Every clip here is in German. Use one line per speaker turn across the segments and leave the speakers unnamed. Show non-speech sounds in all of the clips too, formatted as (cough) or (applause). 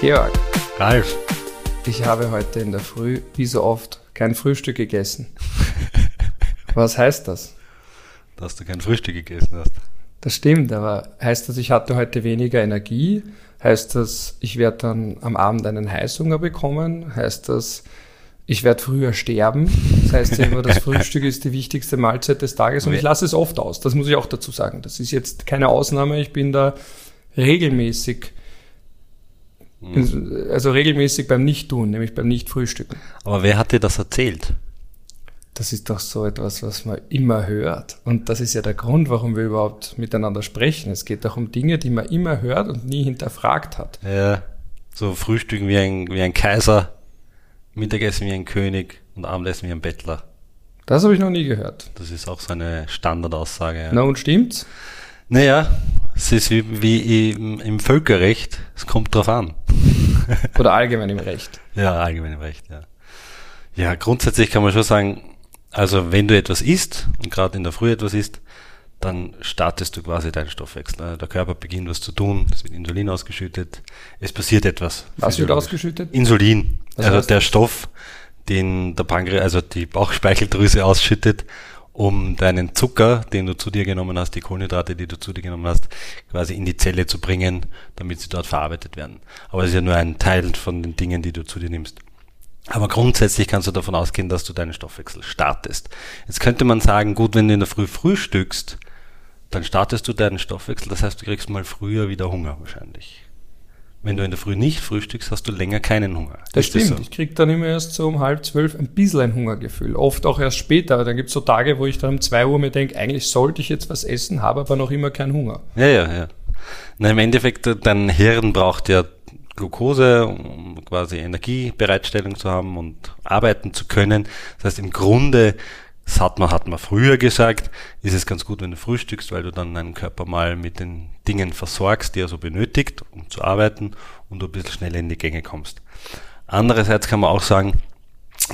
Georg,
Ralf,
ich habe heute in der Früh, wie so oft, kein Frühstück gegessen. (laughs) Was heißt das?
dass du kein Frühstück gegessen hast.
Das stimmt, aber heißt das, ich hatte heute weniger Energie? Heißt das, ich werde dann am Abend einen Heißhunger bekommen? Heißt das, ich werde früher sterben? Das heißt ja immer, das (laughs) Frühstück ist die wichtigste Mahlzeit des Tages und ich lasse es oft aus. Das muss ich auch dazu sagen. Das ist jetzt keine Ausnahme. Ich bin da regelmäßig, also regelmäßig beim Nicht-Tun, nämlich beim Nicht-Frühstücken.
Aber wer hat dir das erzählt?
Das ist doch so etwas, was man immer hört. Und das ist ja der Grund, warum wir überhaupt miteinander sprechen. Es geht doch um Dinge, die man immer hört und nie hinterfragt hat.
Ja, so Frühstücken wie ein, wie ein Kaiser, Mittagessen wie ein König und Abendessen wie ein Bettler.
Das habe ich noch nie gehört.
Das ist auch so eine Standardaussage. Ja.
Na und stimmt's?
Naja, es ist wie, wie im, im Völkerrecht, es kommt drauf an. (laughs)
Oder allgemein im Recht.
Ja, allgemein im Recht, ja. Ja, grundsätzlich kann man schon sagen, also wenn du etwas isst und gerade in der Früh etwas isst, dann startest du quasi deinen Stoffwechsel. Also Der Körper beginnt was zu tun, es wird Insulin ausgeschüttet, es passiert etwas.
Was wird ausgeschüttet?
Insulin,
Was
also der
das?
Stoff, den der Pankreas, also die Bauchspeicheldrüse ausschüttet, um deinen Zucker, den du zu dir genommen hast, die Kohlenhydrate, die du zu dir genommen hast, quasi in die Zelle zu bringen, damit sie dort verarbeitet werden. Aber es ist ja nur ein Teil von den Dingen, die du zu dir nimmst. Aber grundsätzlich kannst du davon ausgehen, dass du deinen Stoffwechsel startest. Jetzt könnte man sagen, gut, wenn du in der Früh frühstückst, dann startest du deinen Stoffwechsel, das heißt, du kriegst mal früher wieder Hunger wahrscheinlich. Wenn du in der Früh nicht frühstückst, hast du länger keinen Hunger.
Das
Ist das
stimmt.
so?
Ich krieg dann immer erst so um halb zwölf ein bisschen ein Hungergefühl. Oft auch erst später. Dann gibt's so Tage, wo ich dann um zwei Uhr mir denke, eigentlich sollte ich jetzt was essen, habe aber noch immer keinen Hunger.
Ja, ja, ja. Na, im Endeffekt, äh, dein Hirn braucht ja Glucose, um quasi Energiebereitstellung zu haben und arbeiten zu können. Das heißt, im Grunde, das hat man, hat man früher gesagt, ist es ganz gut, wenn du frühstückst, weil du dann deinen Körper mal mit den Dingen versorgst, die er so benötigt, um zu arbeiten und du ein bisschen schneller in die Gänge kommst. Andererseits kann man auch sagen,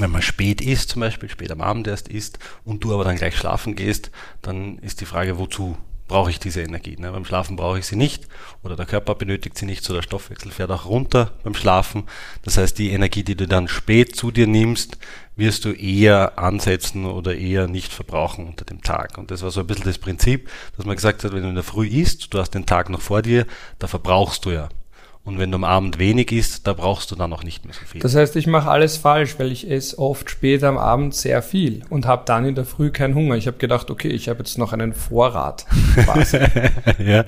wenn man spät isst, zum Beispiel spät am Abend erst isst und du aber dann gleich schlafen gehst, dann ist die Frage, wozu brauche ich diese Energie? Ne? Beim Schlafen brauche ich sie nicht oder der Körper benötigt sie nicht, so der Stoffwechsel fährt auch runter beim Schlafen. Das heißt, die Energie, die du dann spät zu dir nimmst, wirst du eher ansetzen oder eher nicht verbrauchen unter dem Tag. Und das war so ein bisschen das Prinzip, dass man gesagt hat, wenn du in der Früh isst, du hast den Tag noch vor dir, da verbrauchst du ja. Und wenn du am Abend wenig isst, da brauchst du dann noch nicht mehr so viel.
Das heißt, ich mache alles falsch, weil ich esse oft später am Abend sehr viel und habe dann in der Früh keinen Hunger. Ich habe gedacht, okay, ich habe jetzt noch einen Vorrat. (laughs)
ja.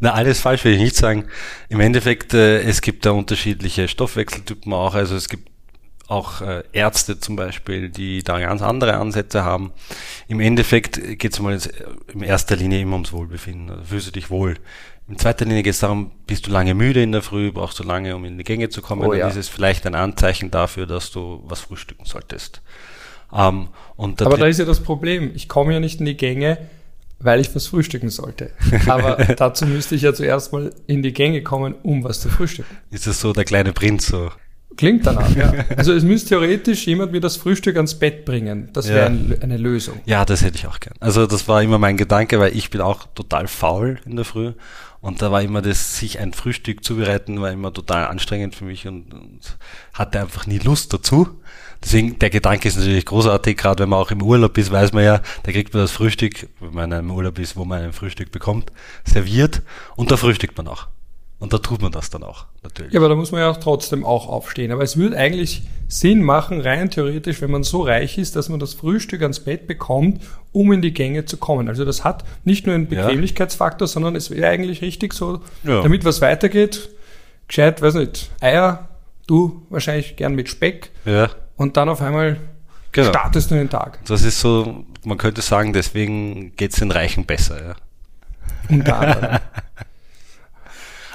Na, alles falsch will ich nicht sagen. Im Endeffekt, äh, es gibt da unterschiedliche Stoffwechseltypen auch. Also es gibt auch äh, Ärzte zum Beispiel, die da ganz andere Ansätze haben. Im Endeffekt geht es mal jetzt in erster Linie immer ums Wohlbefinden. Also fühlst du dich wohl. In zweiter Linie geht es darum, bist du lange müde in der Früh, brauchst du lange, um in die Gänge zu kommen,
Oh
dann
ja.
ist es vielleicht ein Anzeichen dafür, dass du was frühstücken solltest. Ähm, der
Aber da ist ja das Problem. Ich komme ja nicht in die Gänge, weil ich was frühstücken sollte. Aber (laughs) dazu müsste ich ja zuerst mal in die Gänge kommen, um was zu frühstücken.
ist es so der kleine Prinz so.
Klingt danach, ja. Also es müsste theoretisch jemand mir das Frühstück ans Bett bringen. Das wäre
Ja.
ein, eine Lösung.
Ja, das hätte ich auch gern. Also das war immer mein Gedanke, weil ich bin auch total faul in der Früh. Und da war immer das, sich ein Frühstück zubereiten, war immer total anstrengend für mich und, und hatte einfach nie Lust dazu. Deswegen, der Gedanke ist natürlich großartig, gerade wenn man auch im Urlaub ist, weiß man ja, da kriegt man das Frühstück, wenn man einem Urlaub ist, wo man ein Frühstück bekommt, serviert und da frühstückt man auch. Und da tut man das dann auch, natürlich.
Ja, aber da muss man ja auch trotzdem auch aufstehen. Aber es würde eigentlich Sinn machen, rein theoretisch, wenn man so reich ist, dass man das Frühstück ans Bett bekommt, um in die Gänge zu kommen. Also das hat nicht nur einen
Ja.
Bequemlichkeitsfaktor, sondern es wäre eigentlich richtig so,
Ja.
damit was weitergeht, gescheit, weiß nicht, Eier, du wahrscheinlich gern mit Speck
Ja,
und dann auf einmal
genau.
startest du den Tag.
Das ist so, man könnte sagen, deswegen geht's den Reichen besser, ja.
Unter anderem. (laughs)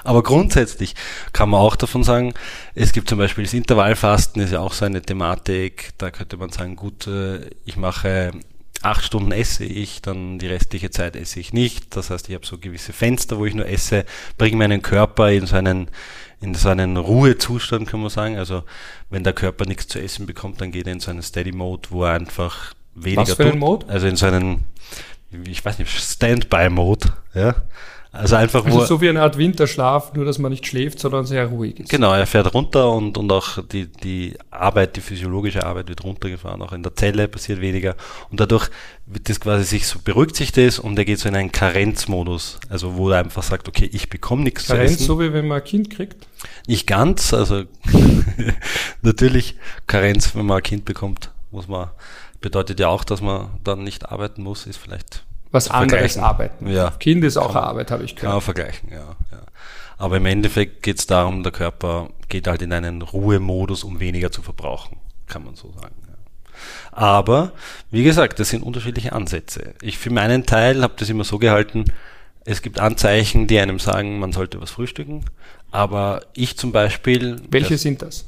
Aber grundsätzlich kann man auch davon sagen, es gibt zum Beispiel das Intervallfasten, ist ja auch so eine Thematik. Da könnte man sagen, gut, äh, ich mache acht Stunden esse ich, dann die restliche Zeit esse ich nicht. Das heißt, ich habe so gewisse Fenster, wo ich nur esse, bringe meinen Körper in so einen, in so einen Ruhezustand, kann man sagen. Also wenn der Körper nichts zu essen bekommt, dann geht er in so einen Steady Mode, wo er einfach weniger
Was für einen. Mode?
Also in so einen, ich weiß nicht, Standby-Mode, ja. Also einfach
Also
wo
so wie eine Art Winterschlaf, nur dass man nicht schläft, sondern sehr ruhig ist.
Genau, er fährt runter und, und auch die, die Arbeit, die physiologische Arbeit wird runtergefahren, auch in der Zelle passiert weniger und dadurch wird das quasi sich so beruhigt sich das und er geht so in einen Karenzmodus, also wo er einfach sagt, okay, ich bekomme nichts zu
Karenz,
essen.
so wie wenn man ein Kind kriegt.
Nicht ganz, also (laughs) natürlich Karenz, wenn man ein Kind bekommt, muss man, bedeutet ja auch, dass man dann nicht arbeiten muss, ist vielleicht
Was anderes arbeiten.
Ja.
Kind ist auch Arbeit, habe ich
Kann man
gehört.
vergleichen, ja, ja. Aber im Endeffekt geht es darum, der Körper geht halt in einen Ruhemodus, um weniger zu verbrauchen, kann man so sagen. Ja. Aber, wie gesagt, das sind unterschiedliche Ansätze. Ich für meinen Teil habe das immer so gehalten, es gibt Anzeichen, die einem sagen, man sollte was frühstücken. Aber ich zum Beispiel.
Welche
das,
sind das?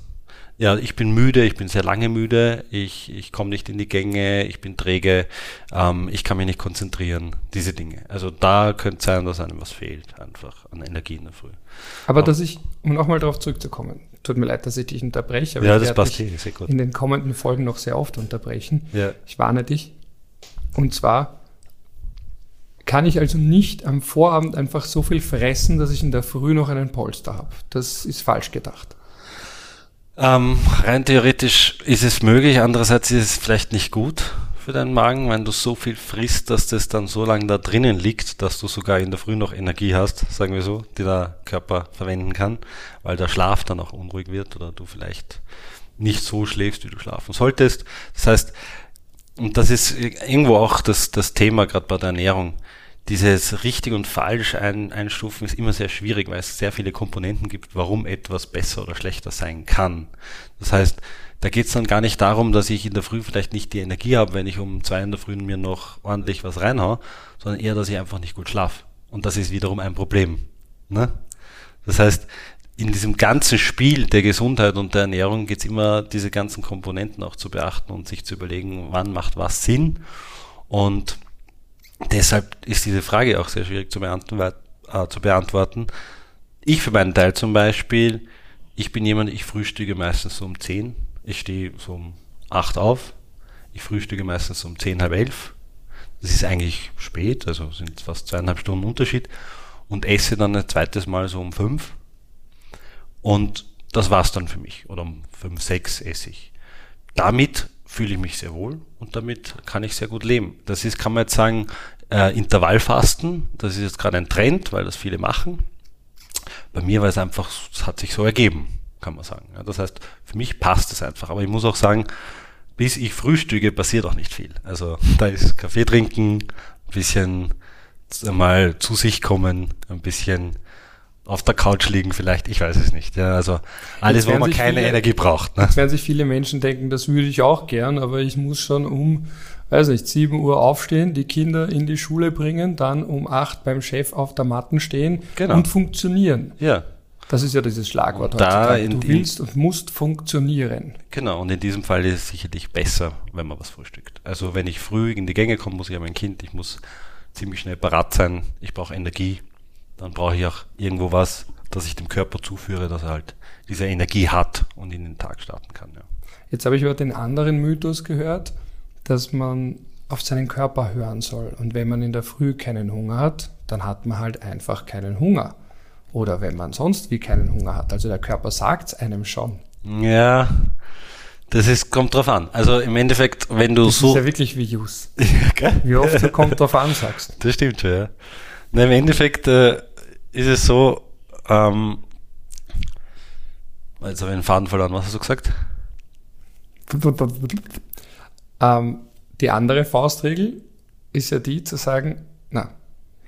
Ja, ich bin müde, ich bin sehr lange müde, ich, ich komme nicht in die Gänge, ich bin träge, ähm, ich kann mich nicht konzentrieren, diese Dinge. Also da könnte sein, dass einem was fehlt, einfach an Energie in der Früh.
Aber dass ich, um nochmal darauf zurückzukommen, tut mir leid, dass ich dich unterbreche, aber
ja,
ich
das
werde
passt
dich
hier, sehr gut.
in den kommenden Folgen noch sehr oft unterbrechen.
Ja.
Ich warne dich. Und zwar kann ich also nicht am Vorabend einfach so viel fressen, dass ich in der Früh noch einen Polster habe. Das ist falsch gedacht.
Ähm, rein theoretisch ist es möglich, andererseits ist es vielleicht nicht gut für deinen Magen, wenn du so viel frisst, dass das dann so lange da drinnen liegt, dass du sogar in der Früh noch Energie hast, sagen wir so, die der Körper verwenden kann, weil der Schlaf dann auch unruhig wird oder du vielleicht nicht so schläfst, wie du schlafen solltest. Das heißt, und das ist irgendwo auch das, das Thema gerade bei der Ernährung. Dieses richtig und falsch ein, einstufen ist immer sehr schwierig, weil es sehr viele Komponenten gibt, warum etwas besser oder schlechter sein kann. Das heißt, da geht es dann gar nicht darum, dass ich in der Früh vielleicht nicht die Energie habe, wenn ich um zwei in der Früh mir noch ordentlich was reinhau, sondern eher, dass ich einfach nicht gut schlafe. Und das ist wiederum ein Problem. Ne? Das heißt, in diesem ganzen Spiel der Gesundheit und der Ernährung geht es immer, diese ganzen Komponenten auch zu beachten und sich zu überlegen, wann macht was Sinn. Und deshalb ist diese Frage auch sehr schwierig äh, zu beantworten. Ich für meinen Teil zum Beispiel, ich bin jemand, ich frühstücke meistens so um 10. Ich stehe so um 8 auf. Ich frühstücke meistens um 10, halb 11. Das ist eigentlich spät, also sind fast zweieinhalb Stunden Unterschied. Und esse dann ein zweites Mal so um 5. Und das war's dann für mich. Oder um 5, 6 esse ich. Damit fühle ich mich sehr wohl und damit kann ich sehr gut leben. Das ist, kann man jetzt sagen, äh, Intervallfasten. Das ist jetzt gerade ein Trend, weil das viele machen. Bei mir war es einfach, es hat sich so ergeben, kann man sagen. Ja, das heißt, für mich passt es einfach. Aber ich muss auch sagen, bis ich frühstücke, passiert auch nicht viel. Also (laughs) da ist Kaffee trinken, ein bisschen mal zu sich kommen, ein bisschen auf der Couch liegen vielleicht, ich weiß es nicht. Ja, also alles, wo man keine
viele-
Energie braucht. Ne?
Jetzt werden sich viele Menschen denken, das würde ich auch gern, aber ich muss schon um, weiß nicht, 7 Uhr aufstehen, die Kinder in die Schule bringen, dann um 8 beim Chef auf der Matten stehen
Genau.
und funktionieren.
Ja,
Das ist ja dieses Schlagwort
Und da
heutzutage. Du willst und musst funktionieren.
genau. Und in diesem Fall ist es sicherlich besser, wenn man was frühstückt. Also wenn ich früh in die Gänge komme, muss ich aber ein Kind, ich muss ziemlich schnell parat sein, ich brauche Energie, dann brauche ich auch irgendwo was, das ich dem Körper zuführe, dass er halt diese Energie hat und in den Tag starten kann. Ja.
Jetzt habe ich über den anderen Mythos gehört, dass man auf seinen Körper hören soll. Und wenn man in der Früh keinen Hunger hat, dann hat man halt einfach keinen Hunger. Oder wenn man sonst wie keinen Hunger hat. Also der Körper sagt es einem schon.
Ja, das ist, kommt drauf an. Also im Endeffekt, wenn du
Das
so.
ist ja wirklich wie Jus. (laughs)
Gell?
Wie oft du kommt drauf an, sagst.
Das stimmt schon, ja. Na, Im Endeffekt äh, ist es so, ähm, jetzt habe ich den Faden verloren, was hast du gesagt?
ähm, die andere Faustregel ist ja die zu sagen, na,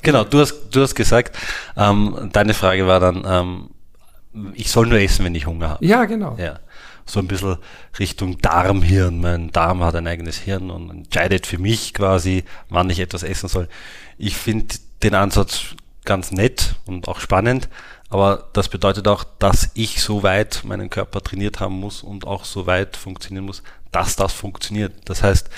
Genau, du hast, du hast gesagt, ähm, deine Frage war dann, ähm, ich soll nur essen, wenn ich Hunger habe.
ja genau.
Ja. So ein bisschen Richtung Darmhirn. Mein Darm hat ein eigenes Hirn und entscheidet für mich quasi, wann ich etwas essen soll. Ich finde den Ansatz ganz nett und auch spannend, aber das bedeutet auch, dass ich so weit meinen Körper trainiert haben muss und auch so weit funktionieren muss, dass das funktioniert. Das heißt,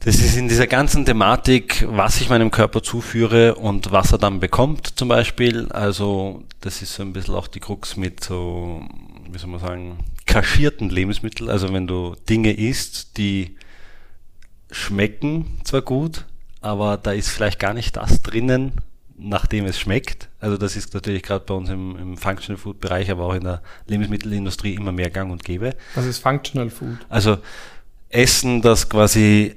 das ist in dieser ganzen Thematik, was ich meinem Körper zuführe und was er dann bekommt zum Beispiel. Also das ist so ein bisschen auch die Krux mit so, wie soll man sagen, kaschierten Lebensmitteln. Also wenn du Dinge isst, die schmecken zwar gut, aber da ist vielleicht gar nicht das drinnen, nachdem es schmeckt. Also das ist natürlich gerade bei uns im, im Functional Food Bereich, aber auch in der Lebensmittelindustrie immer mehr gang und gäbe.
Was ist Functional Food?
Also Essen, das quasi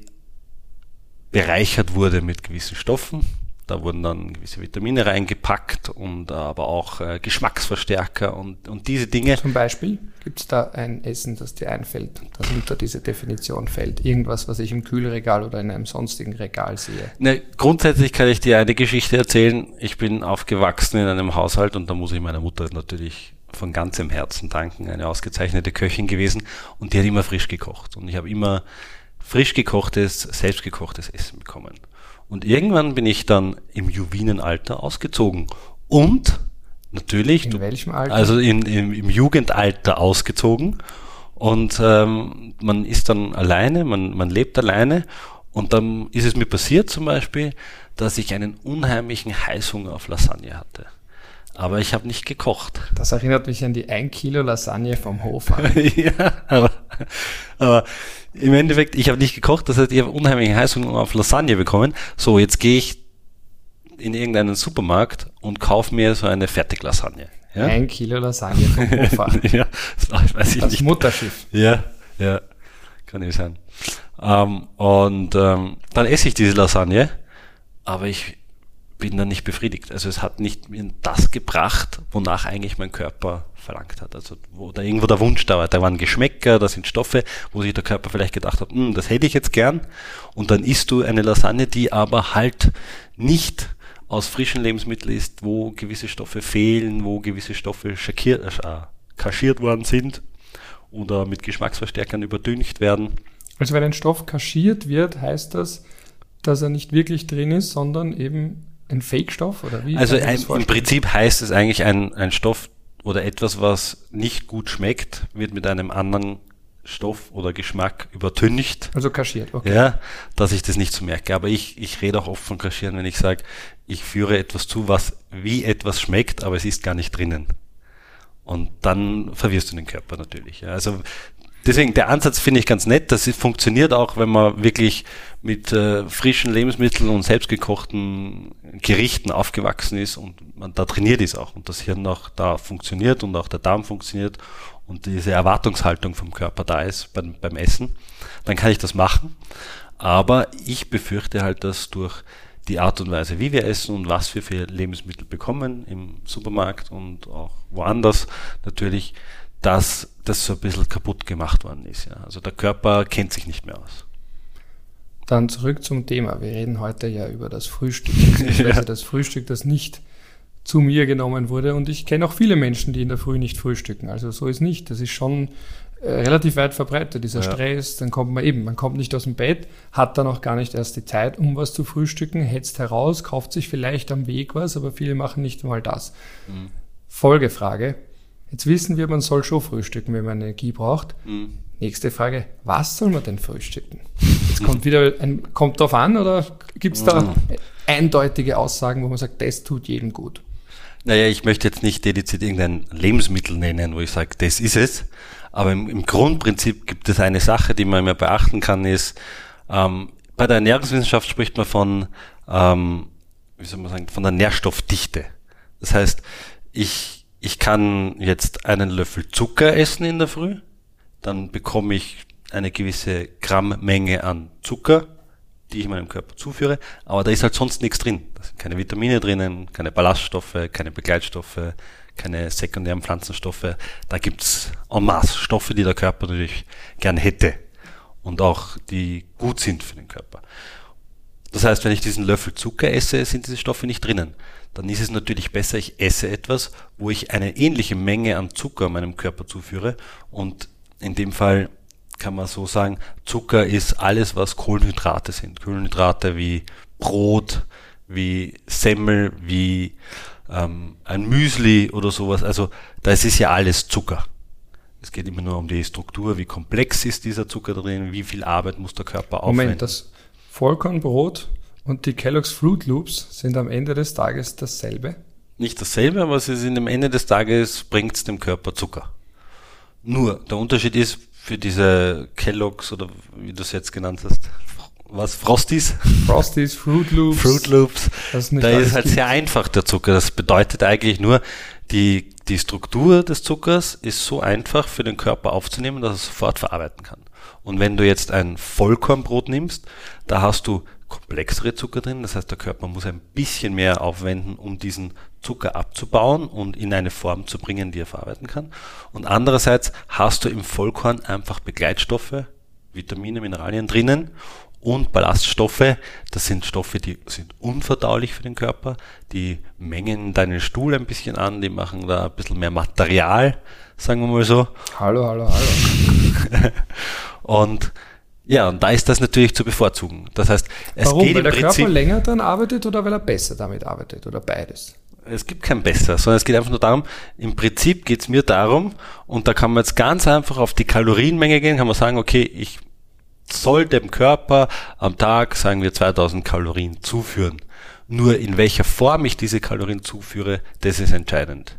bereichert wurde mit gewissen Stoffen. Da wurden dann gewisse Vitamine reingepackt und aber auch äh, Geschmacksverstärker und, und diese Dinge.
Zum Beispiel gibt es da ein Essen, das dir einfällt, das unter diese Definition fällt? Irgendwas, was ich im Kühlregal oder in einem sonstigen Regal sehe?
Ne, grundsätzlich kann ich dir eine Geschichte erzählen. Ich bin aufgewachsen in einem Haushalt und da muss ich meiner Mutter natürlich von ganzem Herzen danken, eine ausgezeichnete Köchin gewesen und die hat immer frisch gekocht und ich habe immer frisch gekochtes, selbstgekochtes Essen bekommen. Und irgendwann bin ich dann im Juwinenalter ausgezogen und natürlich,
In welchem Alter?
also in, im, im Jugendalter ausgezogen und ähm, man ist dann alleine, man, man lebt alleine und dann ist es mir passiert zum Beispiel, dass ich einen unheimlichen Heißhunger auf Lasagne hatte. Aber ich habe nicht gekocht.
Das erinnert mich an die 1 Kilo Lasagne vom Hof (laughs)
ja, aber, aber im Endeffekt, ich habe nicht gekocht, das heißt, ich habe unheimliche Heißhunger auf Lasagne bekommen. So, jetzt gehe ich in irgendeinen Supermarkt und kaufe mir so eine Fertiglasagne. Ja?
Ein Kilo Lasagne vom Hof an. (laughs)
ja, das weiß ich
Das
nicht.
Mutterschiff.
Ja, ja, kann nicht sein. Ähm, und ähm, dann esse ich diese Lasagne, aber ich bin dann nicht befriedigt. Also es hat nicht das gebracht, wonach eigentlich mein Körper verlangt hat. Also wo da irgendwo der Wunsch da war. Da waren Geschmäcker, da sind Stoffe, wo sich der Körper vielleicht gedacht hat, "Hm, das hätte ich jetzt gern. Und dann isst du eine Lasagne, die aber halt nicht aus frischen Lebensmitteln ist, wo gewisse Stoffe fehlen, wo gewisse Stoffe schackiert, äh, kaschiert worden sind oder mit Geschmacksverstärkern überdüncht werden.
Also wenn ein Stoff kaschiert wird, heißt das, dass er nicht wirklich drin ist, sondern eben ein Fake-Stoff oder wie?
Also ein, im? Prinzip heißt es eigentlich ein, ein Stoff oder etwas, was nicht gut schmeckt, wird mit einem anderen Stoff oder Geschmack übertüncht.
Also kaschiert, okay.
Ja, dass ich das nicht so merke. Aber ich, ich rede auch oft von Kaschieren, wenn ich sage, ich führe etwas zu, was wie etwas schmeckt, aber es ist gar nicht drinnen. Und dann verwirrst du den Körper natürlich. Ja. Also deswegen, der Ansatz finde ich ganz nett. Das funktioniert auch, wenn man wirklich mit äh, frischen Lebensmitteln und selbstgekochten Gerichten aufgewachsen ist und man da trainiert ist auch und das Hirn auch da funktioniert und auch der Darm funktioniert und diese Erwartungshaltung vom Körper da ist beim, beim Essen, dann kann ich das machen. Aber ich befürchte halt, dass durch die Art und Weise, wie wir essen und was wir für Lebensmittel bekommen im Supermarkt und auch woanders natürlich, dass das so ein bisschen kaputt gemacht worden ist. Ja. Also der Körper kennt sich nicht mehr aus.
Dann zurück zum Thema. Wir reden heute ja über das Frühstück, beziehungsweise (laughs)
Ja.
das Frühstück, das nicht zu mir genommen wurde. Und ich kenne auch viele Menschen, die in der Früh nicht frühstücken. Also so ist nicht. Das ist schon äh, relativ weit verbreitet, dieser
Ja.
Stress. Dann kommt man eben, man kommt nicht aus dem Bett, hat dann auch gar nicht erst die Zeit, um was zu frühstücken, hetzt heraus, kauft sich vielleicht am Weg was, aber viele machen nicht mal das.
Mhm.
Folgefrage. Jetzt wissen wir, man soll schon frühstücken, wenn man Energie braucht.
Mhm.
Nächste Frage, was soll man denn frühstücken? Jetzt kommt wieder ein, kommt drauf an oder gibt es da eindeutige Aussagen, wo man sagt, das tut jedem gut?
Naja, ich möchte jetzt nicht dediziert irgendein Lebensmittel nennen, wo ich sage, das ist es. Aber im, im Grundprinzip gibt es eine Sache, die man immer beachten kann, ist, ähm, bei der Ernährungswissenschaft spricht man von, ähm, wie soll man sagen, von der Nährstoffdichte. Das heißt, ich, ich kann jetzt einen Löffel Zucker essen in der Früh, dann bekomme ich eine gewisse Grammmenge an Zucker, die ich meinem Körper zuführe, aber da ist halt sonst nichts drin. Da sind keine Vitamine drinnen, keine Ballaststoffe, keine Begleitstoffe, keine sekundären Pflanzenstoffe. Da gibt's en masse Stoffe, die der Körper natürlich gern hätte und auch die gut sind für den Körper. Das heißt, wenn ich diesen Löffel Zucker esse, sind diese Stoffe nicht drinnen. Dann ist es natürlich besser, ich esse etwas, wo ich eine ähnliche Menge an Zucker meinem Körper zuführe. Und in dem Fall kann man so sagen, Zucker ist alles, was Kohlenhydrate sind. Kohlenhydrate wie Brot, wie Semmel, wie ähm, ein Müsli oder sowas. Also das ist ja alles Zucker. Es geht immer nur um die Struktur, wie komplex ist dieser Zucker drin, wie viel Arbeit muss der Körper aufwenden.
Moment, das Vollkornbrot und die Kellogg's Fruit Loops sind am Ende des Tages dasselbe.
nicht dasselbe, aber sie sind am Ende des Tages bringt es dem Körper Zucker. Nur, der Unterschied ist, für diese Kellogg's oder wie du es jetzt genannt hast, was Frosties.
Frosties, Fruit Loops.
Fruit Loops.
Das
da ist halt gibt. sehr einfach der Zucker. Das bedeutet eigentlich nur, die, die Struktur des Zuckers ist so einfach für den Körper aufzunehmen, dass er sofort verarbeiten kann. Und wenn du jetzt ein Vollkornbrot nimmst, da hast du komplexere Zucker drin. Das heißt, der Körper muss ein bisschen mehr aufwenden, um diesen Zucker abzubauen und in eine Form zu bringen, die er verarbeiten kann. Und andererseits hast du im Vollkorn einfach Begleitstoffe, Vitamine, Mineralien drinnen und Ballaststoffe. Das sind Stoffe, die sind unverdaulich für den Körper. Die mengen deinen Stuhl ein bisschen an, die machen da ein bisschen mehr Material, sagen wir mal so.
Hallo, hallo, hallo. (laughs)
und ja, und da ist das natürlich zu bevorzugen. Das heißt,
es Warum? geht weil der Prinzip, Körper länger dann arbeitet oder weil er besser damit arbeitet oder beides?
Es gibt kein besser, sondern es geht einfach nur darum, im Prinzip geht es mir darum, und da kann man jetzt ganz einfach auf die Kalorienmenge gehen, kann man sagen, okay, ich soll dem Körper am Tag, sagen wir, 2000 Kalorien zuführen. Nur in welcher Form ich diese Kalorien zuführe, das ist entscheidend.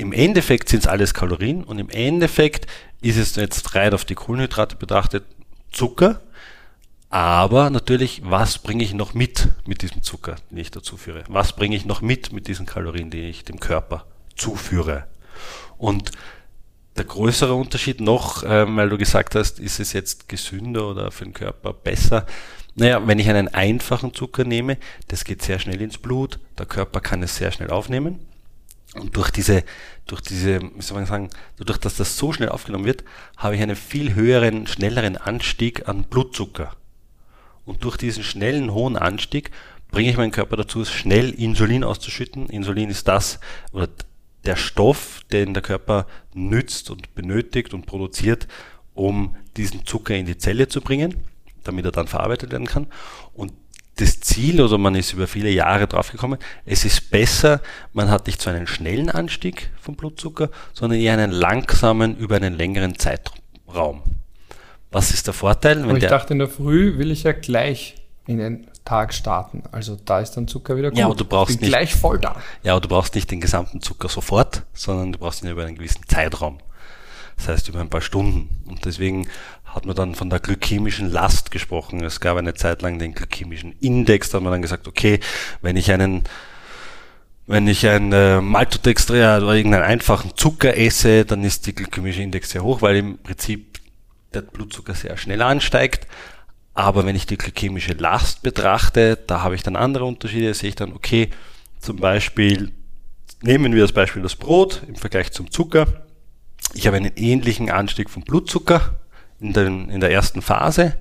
Im Endeffekt sind es alles Kalorien und im Endeffekt ist es jetzt rein auf die Kohlenhydrate betrachtet Zucker. Aber natürlich, was bringe ich noch mit mit diesem Zucker, den ich dazu führe? Was bringe ich noch mit mit diesen Kalorien, die ich dem Körper zuführe? Und der größere Unterschied noch, ähm, weil du gesagt hast, ist es jetzt gesünder oder für den Körper besser? Naja, wenn ich einen einfachen Zucker nehme, das geht sehr schnell ins Blut, der Körper kann es sehr schnell aufnehmen. Und durch diese, durch diese, wie soll man sagen, dadurch, dass das so schnell aufgenommen wird, habe ich einen viel höheren, schnelleren Anstieg an Blutzucker. Und durch diesen schnellen, hohen Anstieg bringe ich meinen Körper dazu, schnell Insulin auszuschütten. Insulin ist das, oder der Stoff, den der Körper nützt und benötigt und produziert, um diesen Zucker in die Zelle zu bringen, damit er dann verarbeitet werden kann. Und das Ziel, oder man ist über viele Jahre draufgekommen, es ist besser, man hat nicht so einen schnellen Anstieg vom Blutzucker, sondern eher einen langsamen über einen längeren Zeitraum. Was ist der Vorteil?
Aber ich dachte, in der Früh will ich ja gleich in den Tag starten. Also da ist dann Zucker wieder gut.
Ja, aber du brauchst
Bin
nicht,
gleich voll da.
Ja, aber du brauchst nicht den gesamten Zucker sofort, sondern du brauchst ihn über einen gewissen Zeitraum. Das heißt über ein paar Stunden. Und deswegen hat man dann von der glykämischen Last gesprochen. Es gab eine Zeit lang den glykämischen Index, da hat man dann gesagt, okay, wenn ich einen wenn ich ein äh, Maltodextrin oder irgendeinen einfachen Zucker esse, dann ist die glykämische Index sehr hoch, weil im Prinzip der Blutzucker sehr schnell ansteigt. Aber wenn ich die glykämische Last betrachte, da habe ich dann andere Unterschiede. Da sehe ich dann, okay, zum Beispiel, nehmen wir das Beispiel das Brot im Vergleich zum Zucker. Ich habe einen ähnlichen Anstieg von Blutzucker in, den, in der ersten Phase.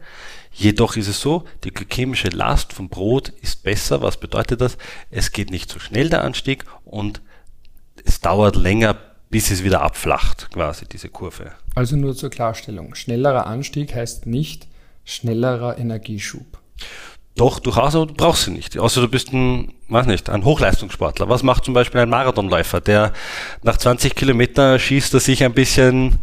Jedoch ist es so, die glykämische Last vom Brot ist besser. Was bedeutet das? Es geht nicht so schnell der Anstieg und es dauert länger, bis es wieder abflacht, quasi diese Kurve.
Also nur zur Klarstellung. Schnellerer Anstieg heißt nicht schnellerer Energieschub.
Doch, durchaus, aber du brauchst sie nicht. Außer du bist ein, weiß nicht, ein Hochleistungssportler. Was macht zum Beispiel ein Marathonläufer, der nach 20 Kilometer schießt er sich ein bisschen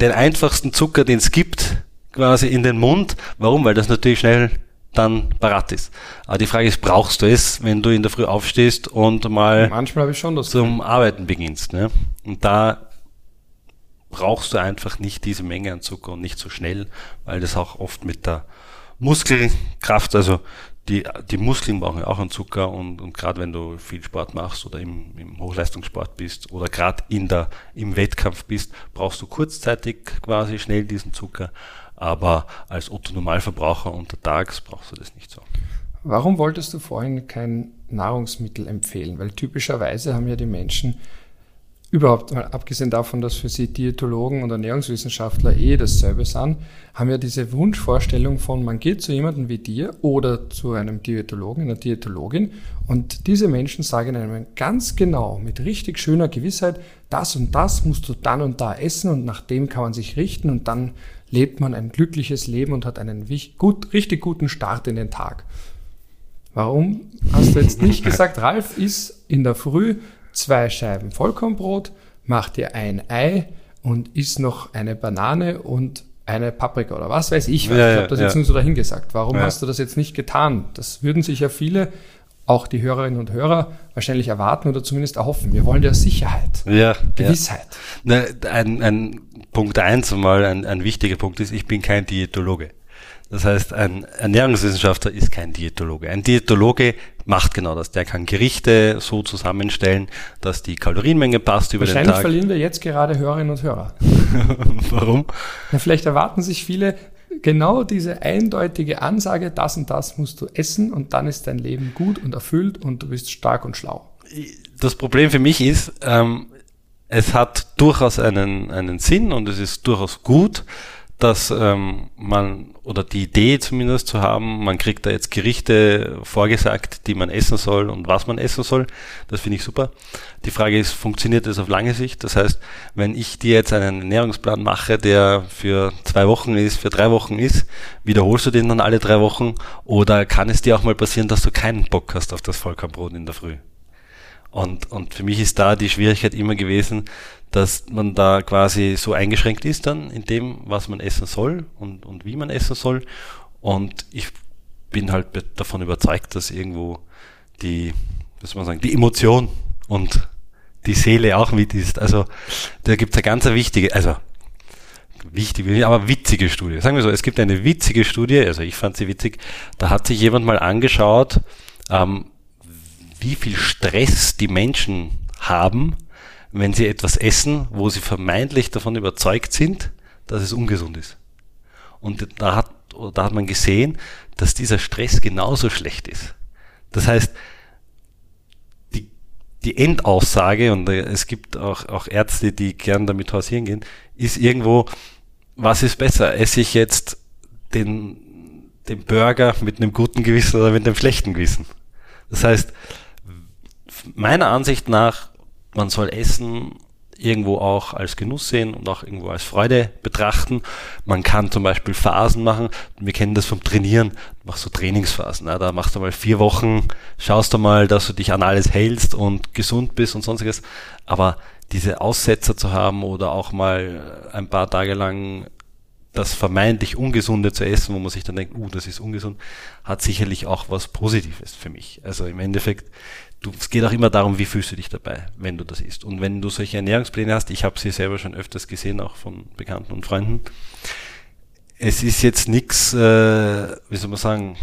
den einfachsten Zucker, den es gibt, quasi in den Mund. Warum? Weil das natürlich schnell dann parat ist. Aber die Frage ist, brauchst du es, wenn du in der Früh aufstehst und mal
Manchmal ich schon
das zum Arbeiten beginnst. Ne? Und da brauchst du einfach nicht diese Menge an Zucker und nicht so schnell, weil das auch oft mit der Muskelkraft, also die, die Muskeln brauchen ja auch einen Zucker und, und gerade wenn du viel Sport machst oder im, im Hochleistungssport bist oder gerade in der, im Wettkampf bist, brauchst du kurzzeitig quasi schnell diesen Zucker, aber als Otto Normalverbraucher untertags brauchst du das nicht so.
Warum wolltest du vorhin kein Nahrungsmittel empfehlen? Weil typischerweise haben ja die Menschen überhaupt mal abgesehen davon, dass für sie Diätologen und Ernährungswissenschaftler eh dasselbe sind, haben ja diese Wunschvorstellung von, man geht zu jemandem wie dir oder zu einem Diätologen, einer Diätologin und diese Menschen sagen einem ganz genau, mit richtig schöner Gewissheit, das und das musst du dann und da essen und nach dem kann man sich richten und dann lebt man ein glückliches Leben und hat einen gut, richtig guten Start in den Tag. Warum hast du jetzt nicht gesagt, (laughs) Ralf ist in der Früh zwei Scheiben Vollkornbrot, mach dir ein Ei und isst noch eine Banane und eine Paprika oder was weiß ich. Ja, ich habe das ja. jetzt nur so dahingesagt. Warum ja. hast du das jetzt nicht getan? Das würden sich ja viele, auch die Hörerinnen und Hörer, wahrscheinlich erwarten oder zumindest erhoffen. Wir wollen ja Sicherheit,
ja,
Gewissheit.
Ja. Ein, ein Punkt eins, mal ein, ein wichtiger Punkt ist, ich bin kein Diätologe. Das heißt, ein Ernährungswissenschaftler ist kein Diätologe. Ein Diätologe macht genau das. Der kann Gerichte so zusammenstellen, dass die Kalorienmenge passt über den Tag.
Wahrscheinlich verlieren wir jetzt gerade Hörerinnen und Hörer. (laughs)
Warum?
Na, vielleicht erwarten sich viele genau diese eindeutige Ansage, das und das musst du essen und dann ist dein Leben gut und erfüllt und du bist stark und schlau.
Das Problem für mich ist, ähm, es hat durchaus einen, einen Sinn und es ist durchaus gut, dass ähm, man, oder die Idee zumindest zu haben, man kriegt da jetzt Gerichte vorgesagt, die man essen soll und was man essen soll. Das finde ich super. Die Frage ist, funktioniert das auf lange Sicht? Das heißt, wenn ich dir jetzt einen Ernährungsplan mache, der für zwei Wochen ist, für drei Wochen ist, wiederholst du den dann alle drei Wochen? Oder kann es dir auch mal passieren, dass du keinen Bock hast auf das Vollkornbrot in der Früh? Und, und für mich ist da die Schwierigkeit immer gewesen, dass man da quasi so eingeschränkt ist dann in dem, was man essen soll und, und wie man essen soll. Und ich bin halt davon überzeugt, dass irgendwo die, was man sagen, die Emotion und die Seele auch mit ist. Also da gibt es eine ganz wichtige, also wichtige, aber witzige Studie. Sagen wir so, es gibt eine witzige Studie, also ich fand sie witzig, da hat sich jemand mal angeschaut, ähm, wie viel Stress die Menschen haben, wenn sie etwas essen, wo sie vermeintlich davon überzeugt sind, dass es ungesund ist. Und da hat, da hat man gesehen, dass dieser Stress genauso schlecht ist. Das heißt, die, die Endaussage, und es gibt auch, auch Ärzte, die gern damit hausieren gehen, ist irgendwo, was ist besser? Esse ich jetzt den, den Burger mit einem guten Gewissen oder mit einem schlechten Gewissen? Das heißt, meiner Ansicht nach, man soll Essen irgendwo auch als Genuss sehen und auch irgendwo als Freude betrachten. Man kann zum Beispiel Phasen machen. Wir kennen das vom Trainieren. Du machst so Trainingsphasen. Da machst du mal vier Wochen, schaust du mal, dass du dich an alles hältst und gesund bist und sonstiges. Aber diese Aussetzer zu haben oder auch mal ein paar Tage lang das vermeintlich Ungesunde zu essen, wo man sich dann denkt, uh, das ist ungesund, hat sicherlich auch was Positives für mich. Also im Endeffekt du, es geht auch immer darum, wie fühlst du dich dabei, wenn du das isst. Und wenn du solche Ernährungspläne hast, ich habe sie selber schon öfters gesehen, auch von Bekannten und Freunden, es ist jetzt nichts, äh, wie soll man sagen,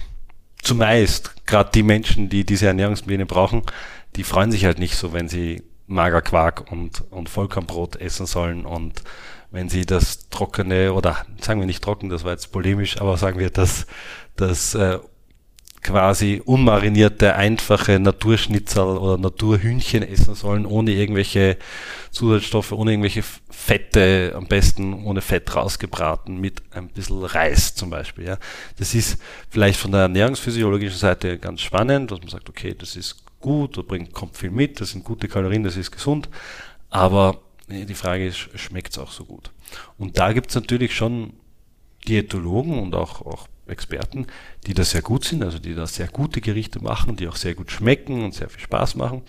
zumeist, gerade die Menschen, die diese Ernährungspläne brauchen, die freuen sich halt nicht so, wenn sie Magerquark und, und Vollkornbrot essen sollen und wenn sie das trockene, oder sagen wir nicht trocken, das war jetzt polemisch, aber sagen wir das, das äh, quasi unmarinierte, einfache Naturschnitzel oder Naturhühnchen essen sollen, ohne irgendwelche Zusatzstoffe, ohne irgendwelche Fette, am besten ohne Fett rausgebraten, mit ein bisschen Reis zum Beispiel. Ja. Das ist vielleicht von der ernährungsphysiologischen Seite ganz spannend, dass man sagt, okay, das ist gut, da bringt, kommt viel mit, das sind gute Kalorien, das ist gesund, aber die Frage ist, schmeckt es auch so gut? Und da gibt es natürlich schon Diätologen und auch, auch Experten, die da sehr gut sind, also die da sehr gute Gerichte machen, die auch sehr gut schmecken und sehr viel Spaß machen.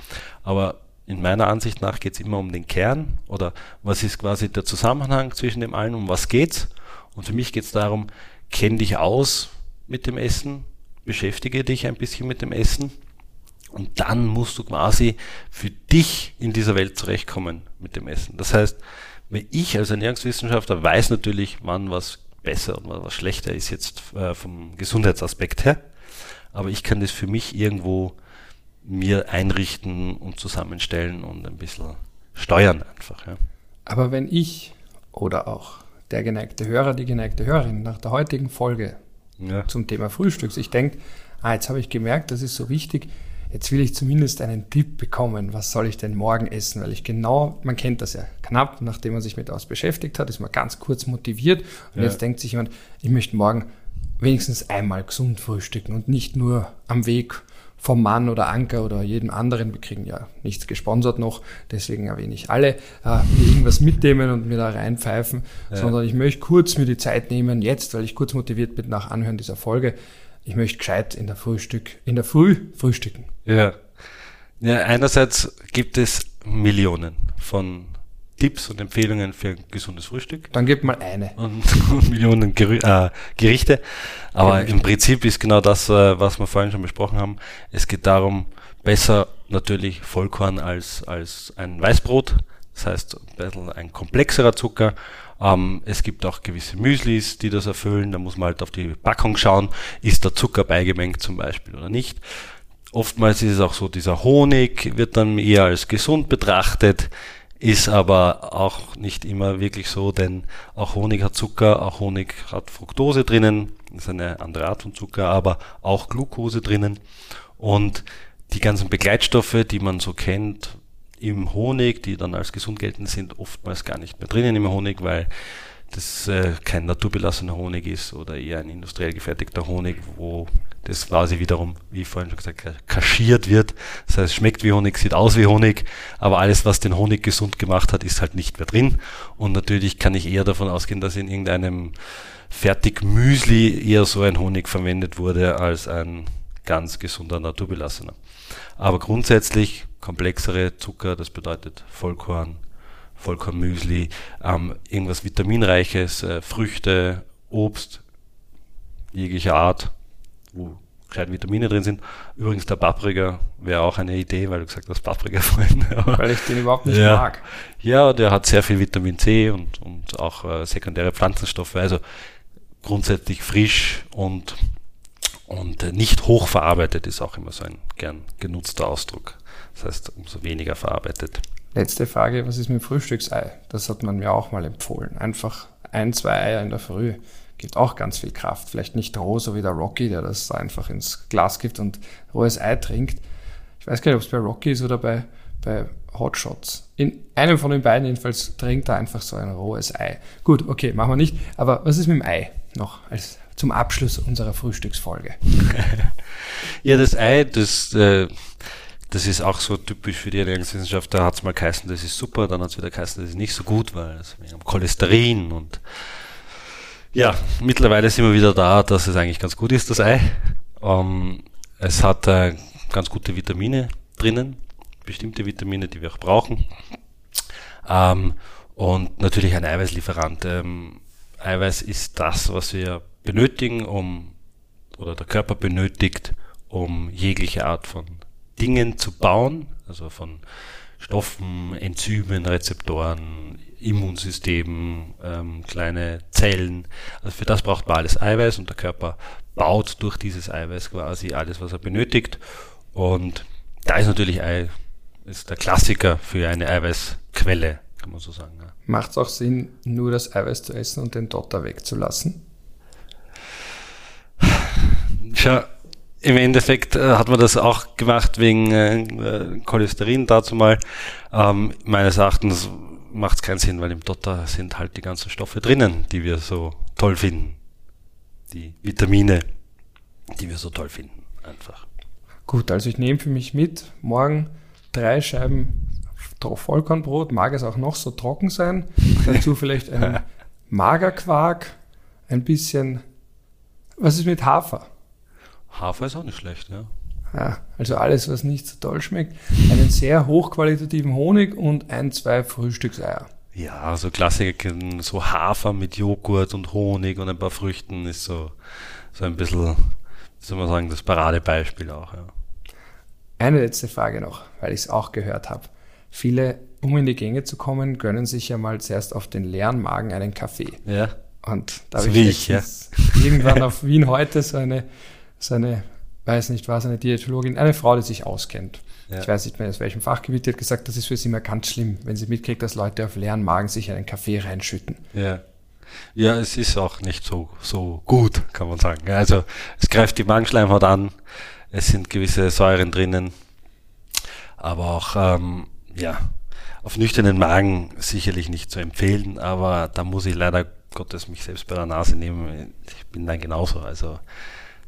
Aber in meiner Ansicht nach geht es immer um den Kern oder was ist quasi der Zusammenhang zwischen dem allen, um was geht's? Und für mich geht es darum, kenn dich aus mit dem Essen, beschäftige dich ein bisschen mit dem Essen und dann musst du quasi für dich in dieser Welt zurechtkommen mit dem Essen. Das heißt, wenn ich als Ernährungswissenschaftler weiß natürlich, wann was besser und was schlechter ist jetzt äh, vom Gesundheitsaspekt her. Aber ich kann das für mich irgendwo mir einrichten und zusammenstellen und ein bisschen steuern einfach. Ja.
Aber wenn ich oder auch der geneigte Hörer, die geneigte Hörerin nach der heutigen Folge ja. zum Thema Frühstücks, ich denke, ah, jetzt habe ich gemerkt, das ist so wichtig, jetzt will ich zumindest einen Tipp bekommen, was soll ich denn morgen essen, weil ich genau, man kennt das ja, knapp nachdem man sich mit was beschäftigt hat, ist man ganz kurz motiviert und ja. jetzt denkt sich jemand, ich möchte morgen wenigstens einmal gesund frühstücken und nicht nur am Weg vom Mann oder Anker oder jedem anderen, wir kriegen ja nichts gesponsert noch, deswegen erwähne ich alle, äh, mir irgendwas mitnehmen und mir da reinpfeifen, ja. sondern ich möchte kurz mir die Zeit nehmen, jetzt, weil ich kurz motiviert bin nach Anhören dieser Folge, ich möchte gescheit in der Frühstück, in der Früh frühstücken.
Ja. Ja, einerseits gibt es Millionen von Tipps und Empfehlungen für ein gesundes Frühstück.
Dann gibt mal eine.
Und, und (laughs) Millionen Gerü äh, Gerichte. Aber Gerichte. im Prinzip ist genau das, äh, was wir vorhin schon besprochen haben. Es geht darum, besser natürlich Vollkorn als, als ein Weißbrot. Das heißt, ein bisschen ein komplexerer Zucker Ähm, es gibt auch gewisse Müslis, die das erfüllen. Da muss man halt auf die Packung schauen, ist da Zucker beigemengt zum Beispiel oder nicht. Oftmals ist es auch so, dieser Honig wird dann eher als gesund betrachtet, ist aber auch nicht immer wirklich so, denn auch Honig hat Zucker, auch Honig hat Fructose drinnen, ist eine andere Art von Zucker, aber auch Glucose drinnen. Und die ganzen Begleitstoffe, die man so kennt im Honig, die dann als gesund gelten, sind oftmals gar nicht mehr drinnen im Honig, weil das äh, kein naturbelassener Honig ist oder eher ein industriell gefertigter Honig, wo das quasi wiederum, wie vorhin schon gesagt, kaschiert wird. Das heißt, schmeckt wie Honig, sieht aus wie Honig, aber alles, was den Honig gesund gemacht hat, ist halt nicht mehr drin. Und natürlich kann ich eher davon ausgehen, dass in irgendeinem Fertigmüsli eher so ein Honig verwendet wurde als ein ganz gesunder naturbelassener. Aber grundsätzlich komplexere Zucker, das bedeutet Vollkorn, Vollkornmüsli, ähm, irgendwas Vitaminreiches, äh, Früchte, Obst jeglicher Art, wo kleine Vitamine drin sind. Übrigens der Paprika wäre auch eine Idee, weil du gesagt hast, Paprika (laughs) vorhin.
weil ich den überhaupt nicht
ja.
mag.
Ja, der hat sehr viel Vitamin C und, und auch äh, sekundäre Pflanzenstoffe. Also grundsätzlich frisch und, und äh, nicht hochverarbeitet ist auch immer so ein gern genutzter Ausdruck. Das heißt, umso weniger verarbeitet.
Letzte Frage, was ist mit dem Frühstücksei? Das hat man mir auch mal empfohlen. Einfach ein, zwei Eier in der Früh. Gibt auch ganz viel Kraft. Vielleicht nicht roh, so wie der Rocky, der das einfach ins Glas gibt und rohes Ei trinkt. Ich weiß gar nicht, ob es bei Rocky ist oder bei, bei Hotshots. In einem von den beiden jedenfalls trinkt er einfach so ein rohes Ei. Gut, okay, machen wir nicht. Aber was ist mit dem Ei noch als zum Abschluss unserer Frühstücksfolge? (laughs)
ja, das Ei, das, äh, das ist auch so typisch für die Ernährungswissenschaft. Da hat es mal geheißen, das ist super, dann hat es wieder geheißen, das ist nicht so gut, weil es wegen Cholesterin und ja, mittlerweile sind wir wieder da, dass es eigentlich ganz gut ist, das Ei. Ähm, es hat äh, ganz gute Vitamine drinnen, bestimmte Vitamine, die wir auch brauchen. Ähm, und natürlich ein Eiweißlieferant. Ähm, Eiweiß ist das, was wir benötigen, um, oder der Körper benötigt, um jegliche Art von Dingen zu bauen, also von Stoffen, Enzymen, Rezeptoren, Immunsystemen, ähm, kleine Zellen. Also für das braucht man alles Eiweiß und der Körper baut durch dieses Eiweiß quasi alles, was er benötigt. Und da ist natürlich Ei ist der Klassiker für eine Eiweißquelle, kann man so sagen. Ja.
Macht es auch Sinn, nur das Eiweiß zu essen und den Dotter wegzulassen?
Schau, im Endeffekt äh, hat man das auch gemacht wegen äh, Cholesterin dazu mal. Ähm, meines Erachtens macht es keinen Sinn, weil im Dotter sind halt die ganzen Stoffe drinnen, die wir so toll finden. Die Vitamine, die wir so toll finden, einfach.
Gut, also ich nehme für mich mit, morgen drei Scheiben Vollkornbrot, mag es auch noch so trocken sein. Dazu (laughs) vielleicht einen Magerquark, ein bisschen. Was ist mit Hafer?
Hafer ist auch nicht schlecht, ja.
Ja, also alles, was nicht so toll schmeckt. Einen sehr hochqualitativen Honig und ein, zwei Frühstückseier.
Ja, so Klassiker, so Hafer mit Joghurt und Honig und ein paar Früchten ist so, so ein bisschen, wie soll man sagen, das Paradebeispiel auch, ja.
Eine letzte Frage noch, weil ich es auch gehört habe. Viele, um in die Gänge zu kommen, gönnen sich ja mal zuerst auf den leeren Magen einen Kaffee.
Ja.
Und da habe ich, ich ja. irgendwann auf Wien heute so eine, so eine weiß nicht was, eine Diätologin, eine Frau, die sich auskennt. Ja. Ich weiß nicht mehr aus welchem Fachgebiet, die hat gesagt, das ist für sie immer ganz schlimm, wenn sie mitkriegt, dass Leute auf leeren Magen sich einen Kaffee reinschütten.
Ja. Ja, es ist auch nicht so, so gut, kann man sagen. Also, es greift die Magenschleimhaut an, es sind gewisse Säuren drinnen, aber auch, ähm, ja, auf nüchternen Magen sicherlich nicht zu empfehlen, aber da muss ich leider Gottes mich selbst bei der Nase nehmen. Ich bin dann genauso. Also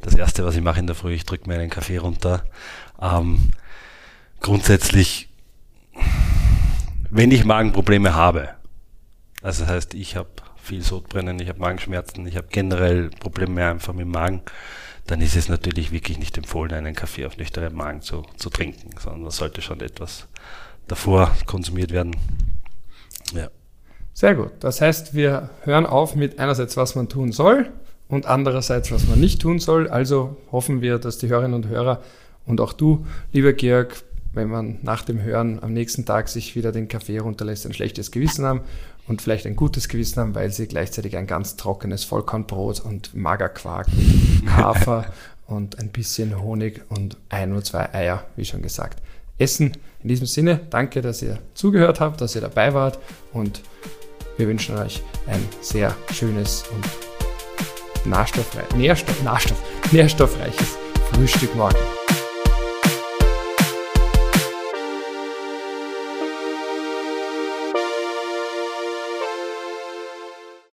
das Erste, was ich mache in der Früh, ich drücke mir einen Kaffee runter. Ähm, grundsätzlich, wenn ich Magenprobleme habe, also das heißt, ich habe viel Sodbrennen, ich habe Magenschmerzen, ich habe generell Probleme einfach mit dem Magen, dann ist es natürlich wirklich nicht empfohlen, einen Kaffee auf nüchternen Magen zu, zu trinken, sondern das sollte schon etwas davor konsumiert werden.
Ja. Sehr gut. Das heißt, wir hören auf mit einerseits, was man tun soll, und andererseits, was man nicht tun soll. Also hoffen wir, dass die Hörerinnen und Hörer und auch du, lieber Georg, wenn man nach dem Hören am nächsten Tag sich wieder den Kaffee runterlässt, ein schlechtes Gewissen haben und vielleicht ein gutes Gewissen haben, weil sie gleichzeitig ein ganz trockenes Vollkornbrot und Magerquark, (laughs) Hafer und ein bisschen Honig und ein oder zwei Eier, wie schon gesagt, essen. In diesem Sinne, danke, dass ihr zugehört habt, dass ihr dabei wart und wir wünschen euch ein sehr schönes und nährstoffreich, nährstoff, nährstoff, nährstoffreiches Frühstück morgen.